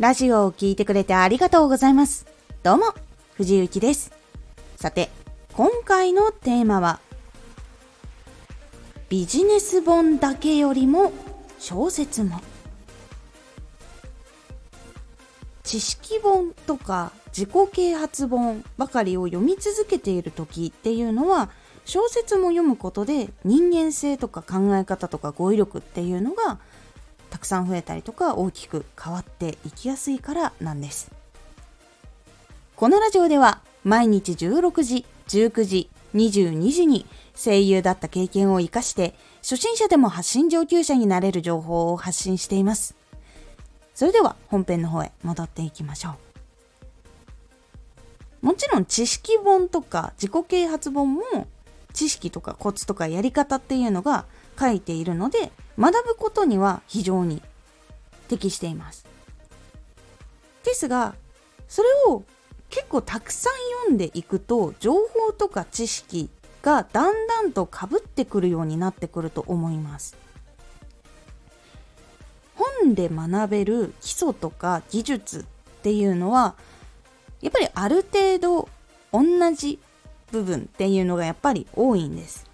ラジオを聴いてくれてありがとうございます。どうも、藤幸です。さて、今回のテーマは、ビジネス本だけよりも小説も。知識本とか自己啓発本ばかりを読み続けている時っていうのは小説も読むことで人間性とか考え方とか語彙力っていうのがくさん増えたりとか大きく変わっていきやすいからなんです。このラジオでは毎日16時19時22時に声優だった経験を生かして初心者でも発信上級者になれる情報を発信しています。それでは本編の方へ戻っていきましょう。もちろん知識本とか自己啓発本も知識とかコツとかやり方っていうのが書いているので学ぶことには非常に適しています。ですがそれを結構たくさん読んでいくと情報とか知識がだんだんとかぶってくるようになってくると思います。本で学べる基礎とか技術っていうのはやっぱりある程度同じ部分っていうのがやっぱり多いんです。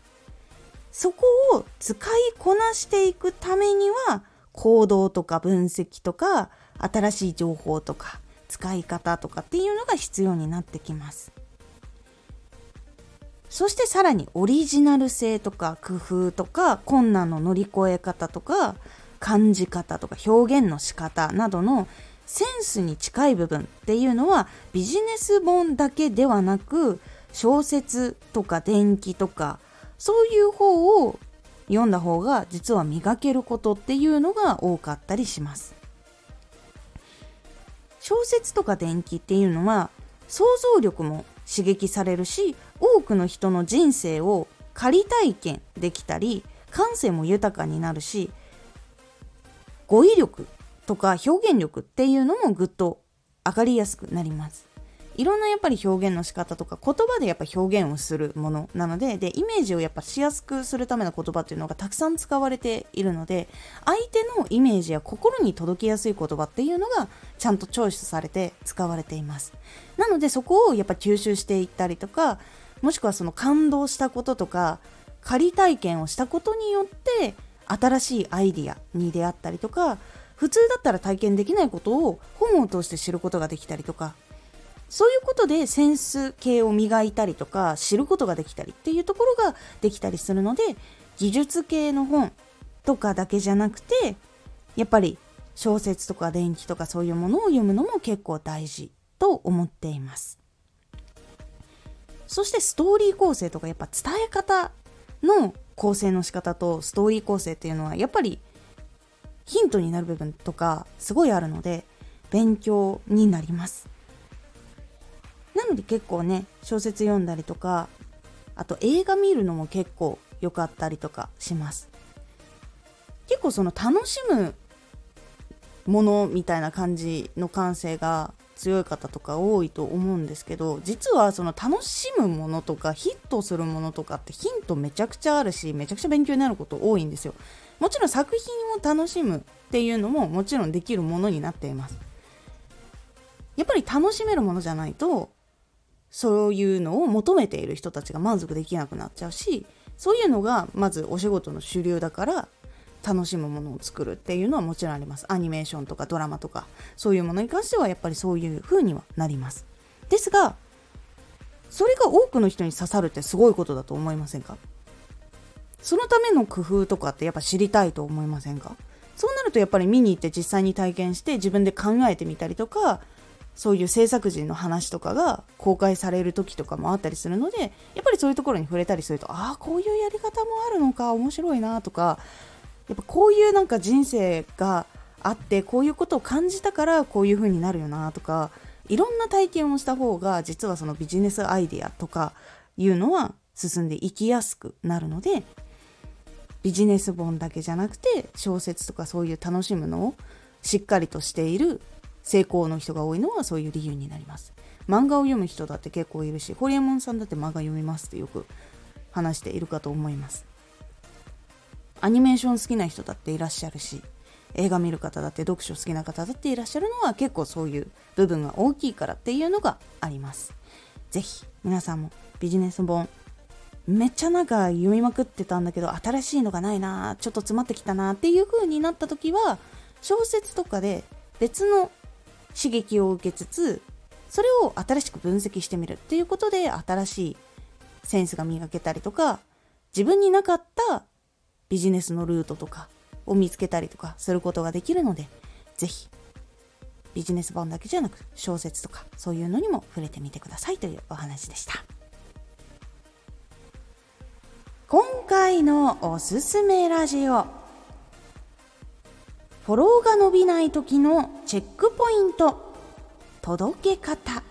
そこを使いこなしていくためには行動とか分析とか新しい情報とか使い方とかっていうのが必要になってきます。そしてさらにオリジナル性とか工夫とか困難の乗り越え方とか感じ方とか表現の仕方などのセンスに近い部分っていうのはビジネス本だけではなく小説とか伝記とかそういう方を読んだ方が実は磨けることっていうのが多かったりします。小説とか伝記っていうのは想像力も刺激されるし多くの人の人生を仮体験できたり感性も豊かになるし語彙力とか表現力っていうのもぐっと上がりやすくなります。いろんなやっぱり表現の仕方とか言葉でやっぱ表現をするものなのででイメージをやっぱしやすくするための言葉っていうのがたくさん使われているので相手のイメージや心に届きやすい言葉っていうのがちゃんとチョイスされて使われています。なのでそこをやっぱ吸収していったりとかもしくはその感動したこととか仮体験をしたことによって新しいアイディアに出会ったりとか普通だったら体験できないことを本を通して知ることができたりとかそういうことでセンス系を磨いたりとか知ることができたりっていうところができたりするので技術系の本とかだけじゃなくてやっぱり小説とか電気とかそういうものを読むのも結構大事と思っています。そしてストーリー構成とかやっぱ伝え方の構成の仕方とストーリー構成っていうのはやっぱりヒントになる部分とかすごいあるので勉強になります。ので結構ね小説読んだりとかあと映画見るのも結構良かったりとかします。結構その楽しむものみたいな感じの感性が強い方とか多いと思うんですけど実はその楽しむものとかヒットするものとかってヒントめちゃくちゃあるしめちゃくちゃ勉強になること多いんですよ。もちろん作品を楽しむっていうのももちろんできるものになっています。やっぱり楽しめるものじゃないとそういうのを求めている人たちが満足できなくなっちゃうしそういうのがまずお仕事の主流だから楽しむものを作るっていうのはもちろんあります。アニメーションとかドラマとかそういうものに関してはやっぱりそういう風にはなります。ですがそれが多くの人に刺さるってすごいことだと思いませんか？そのための工夫とかってやっぱ知りたいと思いませんか？そうなるとやっぱり見に行って実際に体験して自分で考えてみたりとかそういう制作人の話とかが公開される時とかもあったりするのでやっぱりそういうところに触れたりするとああこういうやり方もあるのか面白いなとかやっぱこういうなんか人生があってこういうことを感じたからこういう風になるよなとかいろんな体験をした方が実はそのビジネスアイデアとかいうのは進んでいきやすくなるのでビジネス本だけじゃなくて小説とかそういう楽しむのをしっかりとしている成功の人が多いのはそういう理由になります。漫画を読む人だって結構いるしホリエモンさんだって漫画読みますってよく話しているかと思います。アニメーション好きな人だっていらっしゃるし映画見る方だって読書好きな方だっていらっしゃるのは結構そういう部分が大きいからっていうのがあります。是非皆さんもビジネス本めっちゃなんか読みまくってたんだけど新しいのがないなちょっと詰まってきたなっていう風になった時は小説とかで別の刺激を受けつつそれを新しく分析してみるっていうことで新しいセンスが磨けたりとか自分になかったビジネスのルートとかを見つけたりとかすることができるので是非ビジネス本だけじゃなく小説とかそういうのにも触れてみてくださいというお話でした。今回のおすすめラジオ。フォローが伸びない時のチェックポイント。届け方。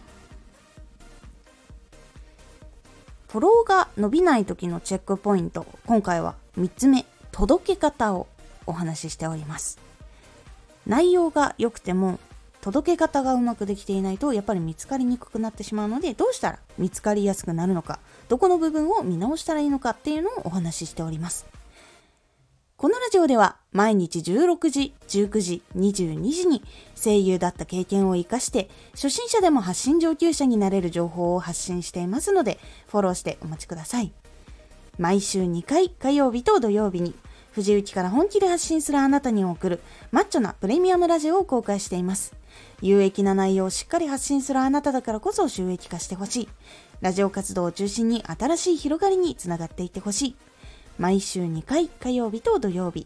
フォローが伸びない時のチェックポイント。今回は3つ目。届け方をお話ししております。内容が良くても届け方がうまくできていないとやっぱり見つかりにくくなってしまうのでどうしたら見つかりやすくなるのかどこの部分を見直したらいいのかっていうのをお話ししております。このラジオでは毎日16時、19時、22時に声優だった経験を活かして初心者でも発信上級者になれる情報を発信していますのでフォローしてお待ちください。毎週2回火曜日と土曜日に藤雪から本気で発信するあなたに送るマッチョなプレミアムラジオを公開しています。有益な内容をしっかり発信するあなただからこそ収益化してほしい。ラジオ活動を中心に新しい広がりにつながっていってほしい。毎週2回火曜日と土曜日